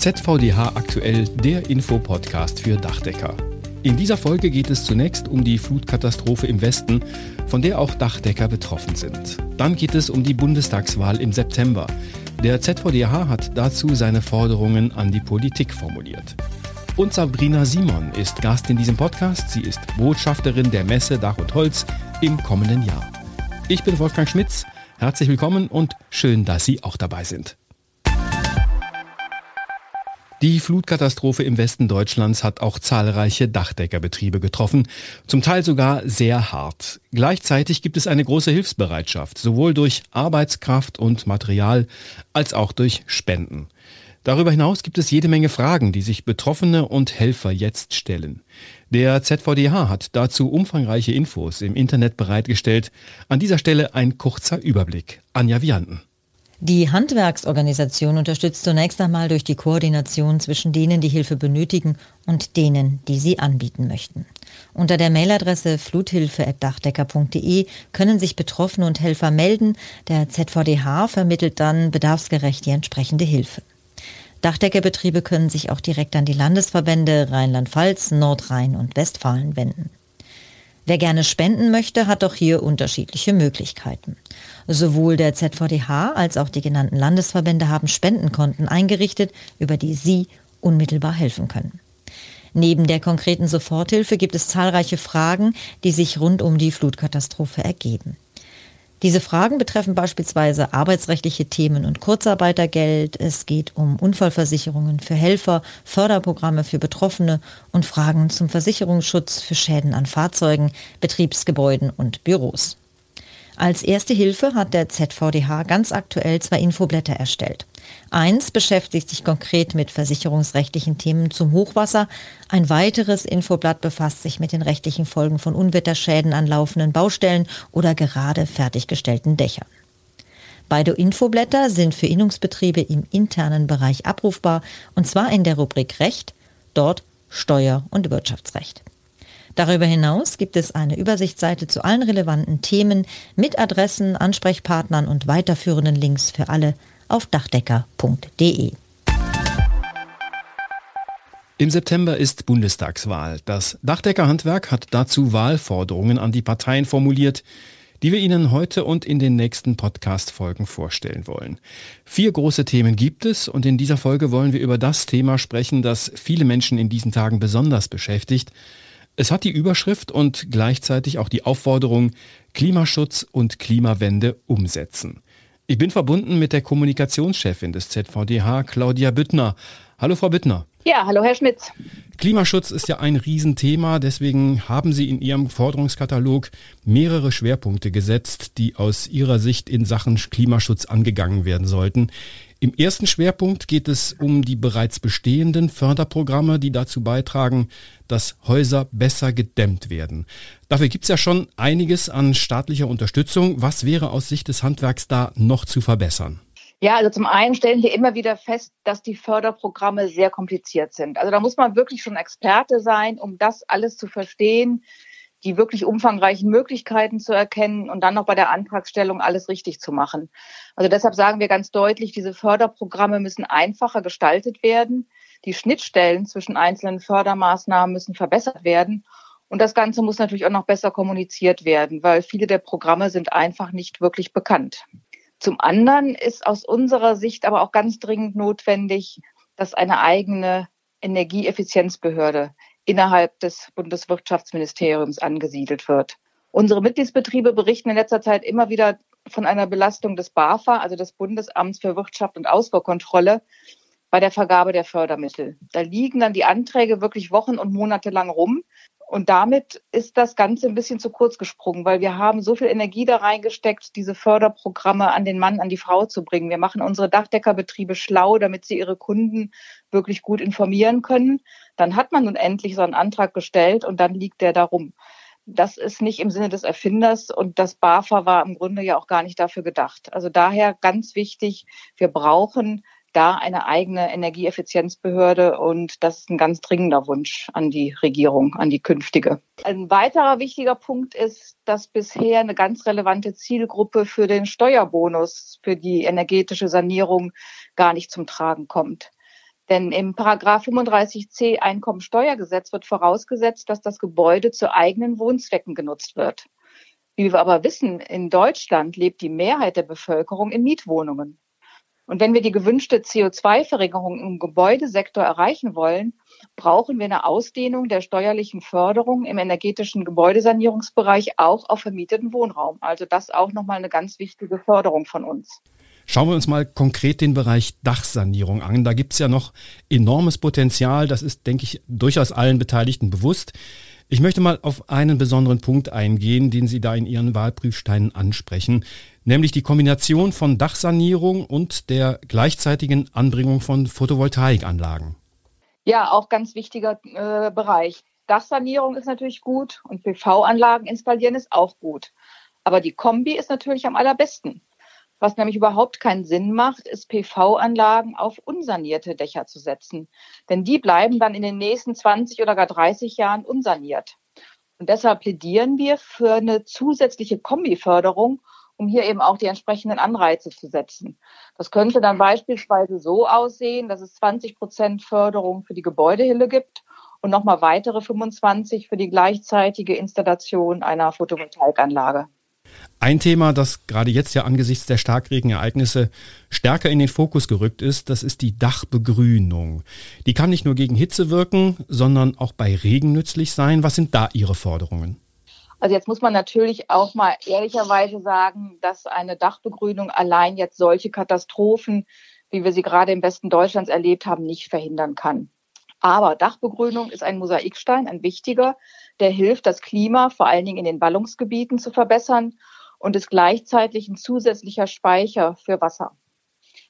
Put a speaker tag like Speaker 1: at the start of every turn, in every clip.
Speaker 1: ZVDH aktuell der Infopodcast für Dachdecker. In dieser Folge geht es zunächst um die Flutkatastrophe im Westen, von der auch Dachdecker betroffen sind. Dann geht es um die Bundestagswahl im September. Der ZVDH hat dazu seine Forderungen an die Politik formuliert. Und Sabrina Simon ist Gast in diesem Podcast. Sie ist Botschafterin der Messe Dach und Holz im kommenden Jahr. Ich bin Wolfgang Schmitz. Herzlich willkommen und schön, dass Sie auch dabei sind. Die Flutkatastrophe im Westen Deutschlands hat auch zahlreiche Dachdeckerbetriebe getroffen, zum Teil sogar sehr hart. Gleichzeitig gibt es eine große Hilfsbereitschaft, sowohl durch Arbeitskraft und Material als auch durch Spenden. Darüber hinaus gibt es jede Menge Fragen, die sich Betroffene und Helfer jetzt stellen. Der ZVDH hat dazu umfangreiche Infos im Internet bereitgestellt. An dieser Stelle ein kurzer Überblick. Anja Vianten.
Speaker 2: Die Handwerksorganisation unterstützt zunächst einmal durch die Koordination zwischen denen, die Hilfe benötigen und denen, die sie anbieten möchten. Unter der Mailadresse fluthilfe.dachdecker.de können sich Betroffene und Helfer melden. Der ZVDH vermittelt dann bedarfsgerecht die entsprechende Hilfe. Dachdeckerbetriebe können sich auch direkt an die Landesverbände Rheinland-Pfalz, Nordrhein und Westfalen wenden. Wer gerne spenden möchte, hat auch hier unterschiedliche Möglichkeiten. Sowohl der ZVDH als auch die genannten Landesverbände haben Spendenkonten eingerichtet, über die Sie unmittelbar helfen können. Neben der konkreten Soforthilfe gibt es zahlreiche Fragen, die sich rund um die Flutkatastrophe ergeben. Diese Fragen betreffen beispielsweise arbeitsrechtliche Themen und Kurzarbeitergeld. Es geht um Unfallversicherungen für Helfer, Förderprogramme für Betroffene und Fragen zum Versicherungsschutz für Schäden an Fahrzeugen, Betriebsgebäuden und Büros. Als erste Hilfe hat der ZVDH ganz aktuell zwei Infoblätter erstellt. Eins beschäftigt sich konkret mit versicherungsrechtlichen Themen zum Hochwasser. Ein weiteres Infoblatt befasst sich mit den rechtlichen Folgen von Unwetterschäden an laufenden Baustellen oder gerade fertiggestellten Dächern. Beide Infoblätter sind für Innungsbetriebe im internen Bereich abrufbar, und zwar in der Rubrik Recht, dort Steuer- und Wirtschaftsrecht. Darüber hinaus gibt es eine Übersichtsseite zu allen relevanten Themen mit Adressen, Ansprechpartnern und weiterführenden Links für alle auf dachdecker.de.
Speaker 1: Im September ist Bundestagswahl. Das Dachdeckerhandwerk hat dazu Wahlforderungen an die Parteien formuliert, die wir Ihnen heute und in den nächsten Podcast-Folgen vorstellen wollen. Vier große Themen gibt es und in dieser Folge wollen wir über das Thema sprechen, das viele Menschen in diesen Tagen besonders beschäftigt, es hat die Überschrift und gleichzeitig auch die Aufforderung Klimaschutz und Klimawende umsetzen. Ich bin verbunden mit der Kommunikationschefin des ZVDH, Claudia Büttner. Hallo, Frau Büttner.
Speaker 3: Ja, hallo, Herr Schmitz.
Speaker 1: Klimaschutz ist ja ein Riesenthema, deswegen haben Sie in Ihrem Forderungskatalog mehrere Schwerpunkte gesetzt, die aus Ihrer Sicht in Sachen Klimaschutz angegangen werden sollten. Im ersten Schwerpunkt geht es um die bereits bestehenden Förderprogramme, die dazu beitragen, dass Häuser besser gedämmt werden. Dafür gibt es ja schon einiges an staatlicher Unterstützung. Was wäre aus Sicht des Handwerks da noch zu verbessern?
Speaker 3: Ja, also zum einen stellen wir immer wieder fest, dass die Förderprogramme sehr kompliziert sind. Also da muss man wirklich schon Experte sein, um das alles zu verstehen, die wirklich umfangreichen Möglichkeiten zu erkennen und dann noch bei der Antragsstellung alles richtig zu machen. Also deshalb sagen wir ganz deutlich, diese Förderprogramme müssen einfacher gestaltet werden. Die Schnittstellen zwischen einzelnen Fördermaßnahmen müssen verbessert werden. Und das Ganze muss natürlich auch noch besser kommuniziert werden, weil viele der Programme sind einfach nicht wirklich bekannt. Zum anderen ist aus unserer Sicht aber auch ganz dringend notwendig, dass eine eigene Energieeffizienzbehörde innerhalb des Bundeswirtschaftsministeriums angesiedelt wird. Unsere Mitgliedsbetriebe berichten in letzter Zeit immer wieder von einer Belastung des BAFA, also des Bundesamts für Wirtschaft und Ausfuhrkontrolle, bei der Vergabe der Fördermittel. Da liegen dann die Anträge wirklich Wochen und Monate lang rum. Und damit ist das Ganze ein bisschen zu kurz gesprungen, weil wir haben so viel Energie da reingesteckt, diese Förderprogramme an den Mann, an die Frau zu bringen. Wir machen unsere Dachdeckerbetriebe schlau, damit sie ihre Kunden wirklich gut informieren können. Dann hat man nun endlich so einen Antrag gestellt und dann liegt der da rum. Das ist nicht im Sinne des Erfinders und das BAFA war im Grunde ja auch gar nicht dafür gedacht. Also daher ganz wichtig, wir brauchen da eine eigene Energieeffizienzbehörde und das ist ein ganz dringender Wunsch an die Regierung, an die künftige. Ein weiterer wichtiger Punkt ist, dass bisher eine ganz relevante Zielgruppe für den Steuerbonus für die energetische Sanierung gar nicht zum Tragen kommt. Denn im Paragraph 35c Einkommensteuergesetz wird vorausgesetzt, dass das Gebäude zu eigenen Wohnzwecken genutzt wird. Wie wir aber wissen, in Deutschland lebt die Mehrheit der Bevölkerung in Mietwohnungen. Und wenn wir die gewünschte CO2-Verringerung im Gebäudesektor erreichen wollen, brauchen wir eine Ausdehnung der steuerlichen Förderung im energetischen Gebäudesanierungsbereich auch auf vermieteten Wohnraum. Also das auch nochmal eine ganz wichtige Förderung von uns.
Speaker 1: Schauen wir uns mal konkret den Bereich Dachsanierung an. Da gibt es ja noch enormes Potenzial. Das ist, denke ich, durchaus allen Beteiligten bewusst. Ich möchte mal auf einen besonderen Punkt eingehen, den Sie da in Ihren Wahlprüfsteinen ansprechen, nämlich die Kombination von Dachsanierung und der gleichzeitigen Anbringung von Photovoltaikanlagen.
Speaker 3: Ja, auch ganz wichtiger äh, Bereich. Dachsanierung ist natürlich gut und PV-Anlagen installieren ist auch gut. Aber die Kombi ist natürlich am allerbesten. Was nämlich überhaupt keinen Sinn macht, ist PV-Anlagen auf unsanierte Dächer zu setzen. Denn die bleiben dann in den nächsten 20 oder gar 30 Jahren unsaniert. Und deshalb plädieren wir für eine zusätzliche Kombiförderung, um hier eben auch die entsprechenden Anreize zu setzen. Das könnte dann beispielsweise so aussehen, dass es 20 Prozent Förderung für die Gebäudehille gibt und nochmal weitere 25 für die gleichzeitige Installation einer Photovoltaikanlage.
Speaker 1: Ein Thema, das gerade jetzt ja angesichts der Starkregenereignisse stärker in den Fokus gerückt ist, das ist die Dachbegrünung. Die kann nicht nur gegen Hitze wirken, sondern auch bei Regen nützlich sein. Was sind da Ihre Forderungen?
Speaker 3: Also jetzt muss man natürlich auch mal ehrlicherweise sagen, dass eine Dachbegrünung allein jetzt solche Katastrophen, wie wir sie gerade im Westen Deutschlands erlebt haben, nicht verhindern kann. Aber Dachbegrünung ist ein Mosaikstein, ein wichtiger, der hilft, das Klima vor allen Dingen in den Ballungsgebieten zu verbessern und ist gleichzeitig ein zusätzlicher Speicher für Wasser.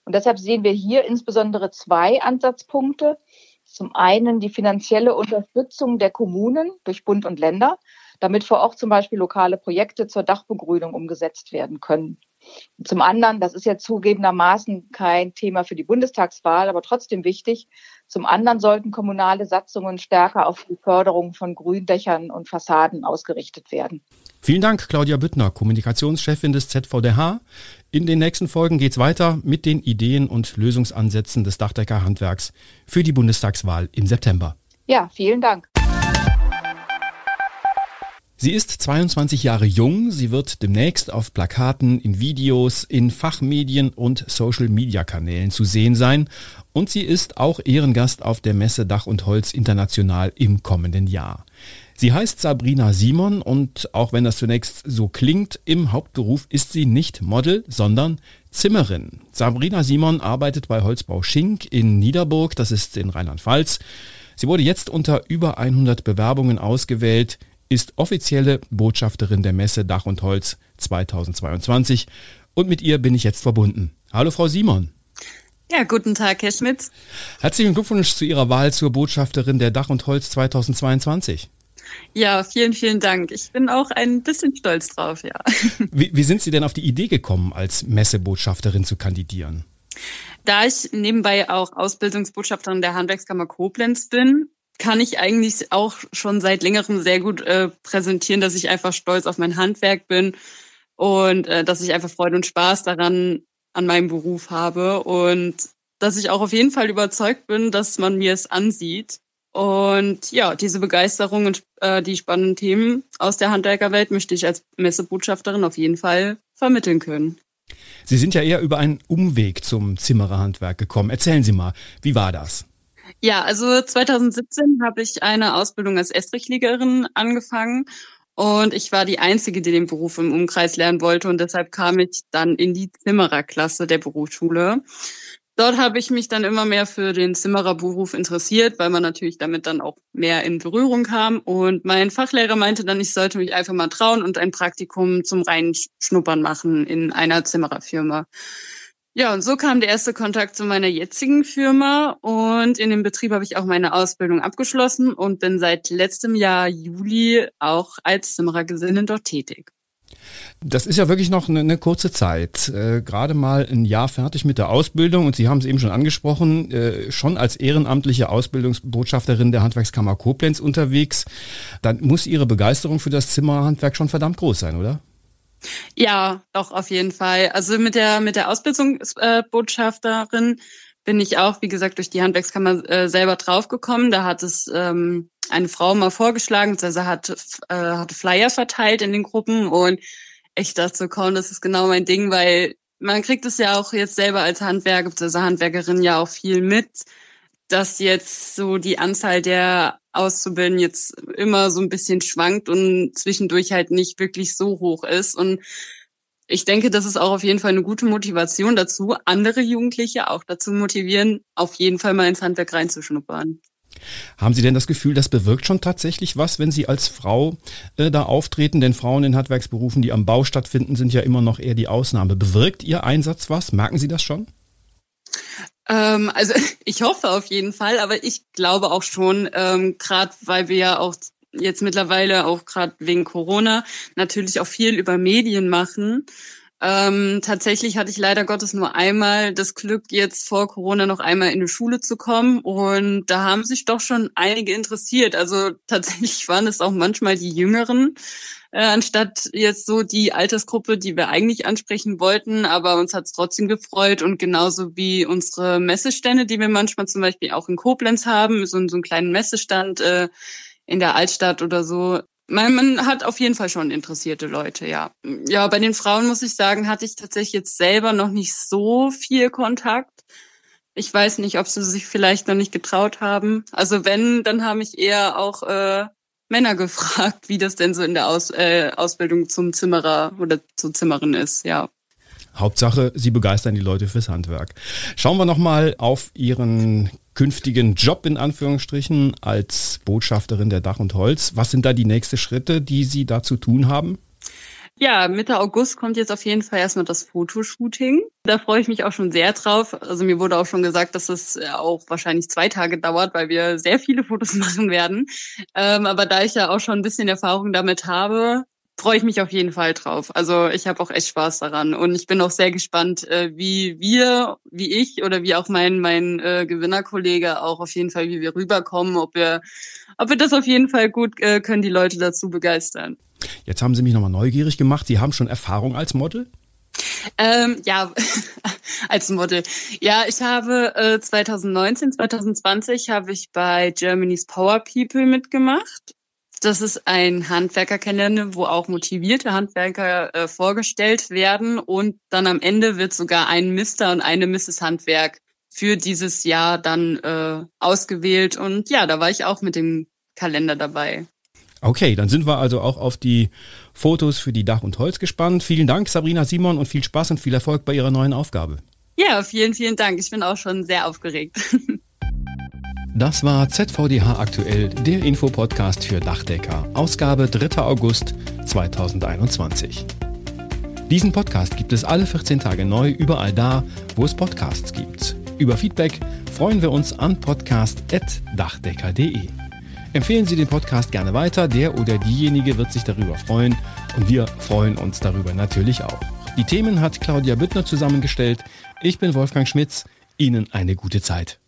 Speaker 3: Und deshalb sehen wir hier insbesondere zwei Ansatzpunkte. Zum einen die finanzielle Unterstützung der Kommunen durch Bund und Länder, damit vor Ort zum Beispiel lokale Projekte zur Dachbegrünung umgesetzt werden können. Zum anderen, das ist ja zugegebenermaßen kein Thema für die Bundestagswahl, aber trotzdem wichtig. Zum anderen sollten kommunale Satzungen stärker auf die Förderung von Gründächern und Fassaden ausgerichtet werden.
Speaker 1: Vielen Dank, Claudia Büttner, Kommunikationschefin des ZVDH. In den nächsten Folgen geht es weiter mit den Ideen und Lösungsansätzen des Dachdeckerhandwerks für die Bundestagswahl im September.
Speaker 3: Ja, vielen Dank.
Speaker 1: Sie ist 22 Jahre jung. Sie wird demnächst auf Plakaten, in Videos, in Fachmedien und Social-Media-Kanälen zu sehen sein. Und sie ist auch Ehrengast auf der Messe Dach und Holz International im kommenden Jahr. Sie heißt Sabrina Simon und auch wenn das zunächst so klingt, im Hauptberuf ist sie nicht Model, sondern Zimmerin. Sabrina Simon arbeitet bei Holzbau Schink in Niederburg, das ist in Rheinland-Pfalz. Sie wurde jetzt unter über 100 Bewerbungen ausgewählt ist offizielle Botschafterin der Messe Dach und Holz 2022 und mit ihr bin ich jetzt verbunden. Hallo Frau Simon.
Speaker 4: Ja, guten Tag, Herr Schmitz.
Speaker 1: Herzlichen Glückwunsch zu Ihrer Wahl zur Botschafterin der Dach und Holz 2022.
Speaker 4: Ja, vielen, vielen Dank. Ich bin auch ein bisschen stolz drauf, ja.
Speaker 1: Wie, wie sind Sie denn auf die Idee gekommen, als Messebotschafterin zu kandidieren?
Speaker 4: Da ich nebenbei auch Ausbildungsbotschafterin der Handwerkskammer Koblenz bin, kann ich eigentlich auch schon seit längerem sehr gut äh, präsentieren, dass ich einfach stolz auf mein Handwerk bin und äh, dass ich einfach Freude und Spaß daran an meinem Beruf habe und dass ich auch auf jeden Fall überzeugt bin, dass man mir es ansieht. Und ja, diese Begeisterung und äh, die spannenden Themen aus der Handwerkerwelt möchte ich als Messebotschafterin auf jeden Fall vermitteln können.
Speaker 1: Sie sind ja eher über einen Umweg zum Zimmererhandwerk gekommen. Erzählen Sie mal, wie war das?
Speaker 4: Ja, also 2017 habe ich eine Ausbildung als Estrichliegerin angefangen und ich war die Einzige, die den Beruf im Umkreis lernen wollte und deshalb kam ich dann in die Zimmererklasse der Berufsschule. Dort habe ich mich dann immer mehr für den Zimmererberuf interessiert, weil man natürlich damit dann auch mehr in Berührung kam. Und mein Fachlehrer meinte dann, ich sollte mich einfach mal trauen und ein Praktikum zum Reinschnuppern machen in einer Zimmererfirma. Ja, und so kam der erste Kontakt zu meiner jetzigen Firma und in dem Betrieb habe ich auch meine Ausbildung abgeschlossen und bin seit letztem Jahr Juli auch als Zimmerergesellin dort tätig.
Speaker 1: Das ist ja wirklich noch eine, eine kurze Zeit. Äh, Gerade mal ein Jahr fertig mit der Ausbildung und Sie haben es eben schon angesprochen, äh, schon als ehrenamtliche Ausbildungsbotschafterin der Handwerkskammer Koblenz unterwegs. Dann muss Ihre Begeisterung für das Zimmerhandwerk schon verdammt groß sein, oder?
Speaker 4: Ja, doch, auf jeden Fall. Also mit der, mit der Ausbildungsbotschafterin bin ich auch, wie gesagt, durch die Handwerkskammer äh, selber draufgekommen. Da hat es ähm, eine Frau mal vorgeschlagen, also hat, äh, hatte Flyer verteilt in den Gruppen und ich dachte so, komm, das ist genau mein Ding, weil man kriegt es ja auch jetzt selber als Handwerker, also Handwerkerin ja auch viel mit, dass jetzt so die Anzahl der Auszubildenden jetzt immer so ein bisschen schwankt und zwischendurch halt nicht wirklich so hoch ist. Und ich denke, das ist auch auf jeden Fall eine gute Motivation dazu, andere Jugendliche auch dazu motivieren, auf jeden Fall mal ins Handwerk reinzuschnuppern.
Speaker 1: Haben Sie denn das Gefühl, das bewirkt schon tatsächlich was, wenn Sie als Frau äh, da auftreten? Denn Frauen in Handwerksberufen, die am Bau stattfinden, sind ja immer noch eher die Ausnahme. Bewirkt Ihr Einsatz was? Merken Sie das schon?
Speaker 4: Ähm, also ich hoffe auf jeden Fall, aber ich glaube auch schon, ähm, gerade weil wir ja auch jetzt mittlerweile auch gerade wegen Corona natürlich auch viel über Medien machen ähm, tatsächlich hatte ich leider Gottes nur einmal das Glück, jetzt vor Corona noch einmal in eine Schule zu kommen. Und da haben sich doch schon einige interessiert. Also tatsächlich waren es auch manchmal die Jüngeren, äh, anstatt jetzt so die Altersgruppe, die wir eigentlich ansprechen wollten. Aber uns hat es trotzdem gefreut. Und genauso wie unsere Messestände, die wir manchmal zum Beispiel auch in Koblenz haben, so, so einen kleinen Messestand äh, in der Altstadt oder so, man, man hat auf jeden Fall schon interessierte Leute, ja. Ja, bei den Frauen muss ich sagen, hatte ich tatsächlich jetzt selber noch nicht so viel Kontakt. Ich weiß nicht, ob sie sich vielleicht noch nicht getraut haben. Also wenn, dann haben mich eher auch äh, Männer gefragt, wie das denn so in der Aus, äh, Ausbildung zum Zimmerer oder zur Zimmerin ist, ja.
Speaker 1: Hauptsache, Sie begeistern die Leute fürs Handwerk. Schauen wir nochmal auf Ihren künftigen Job in Anführungsstrichen als Botschafterin der Dach und Holz. Was sind da die nächsten Schritte, die Sie da zu tun haben?
Speaker 4: Ja, Mitte August kommt jetzt auf jeden Fall erstmal das Fotoshooting. Da freue ich mich auch schon sehr drauf. Also mir wurde auch schon gesagt, dass es auch wahrscheinlich zwei Tage dauert, weil wir sehr viele Fotos machen werden. Ähm, aber da ich ja auch schon ein bisschen Erfahrung damit habe, freue ich mich auf jeden Fall drauf. Also ich habe auch echt Spaß daran und ich bin auch sehr gespannt, äh, wie wir, wie ich oder wie auch mein mein äh, Gewinnerkollege auch auf jeden Fall, wie wir rüberkommen, ob wir, ob wir das auf jeden Fall gut äh, können, die Leute dazu begeistern.
Speaker 1: Jetzt haben Sie mich nochmal neugierig gemacht. Sie haben schon Erfahrung als Model?
Speaker 4: Ähm, ja, als Model. Ja, ich habe äh, 2019, 2020 habe ich bei Germany's Power People mitgemacht das ist ein Handwerkerkalender, wo auch motivierte Handwerker äh, vorgestellt werden und dann am Ende wird sogar ein Mister und eine Mrs. Handwerk für dieses Jahr dann äh, ausgewählt und ja, da war ich auch mit dem Kalender dabei.
Speaker 1: Okay, dann sind wir also auch auf die Fotos für die Dach und Holz gespannt. Vielen Dank, Sabrina Simon, und viel Spaß und viel Erfolg bei Ihrer neuen Aufgabe.
Speaker 4: Ja, vielen, vielen Dank. Ich bin auch schon sehr aufgeregt.
Speaker 1: Das war ZVDH aktuell, der Infopodcast für Dachdecker, Ausgabe 3. August 2021. Diesen Podcast gibt es alle 14 Tage neu überall da, wo es Podcasts gibt. Über Feedback freuen wir uns an podcast.dachdecker.de. Empfehlen Sie den Podcast gerne weiter, der oder diejenige wird sich darüber freuen und wir freuen uns darüber natürlich auch. Die Themen hat Claudia Büttner zusammengestellt. Ich bin Wolfgang Schmitz. Ihnen eine gute Zeit.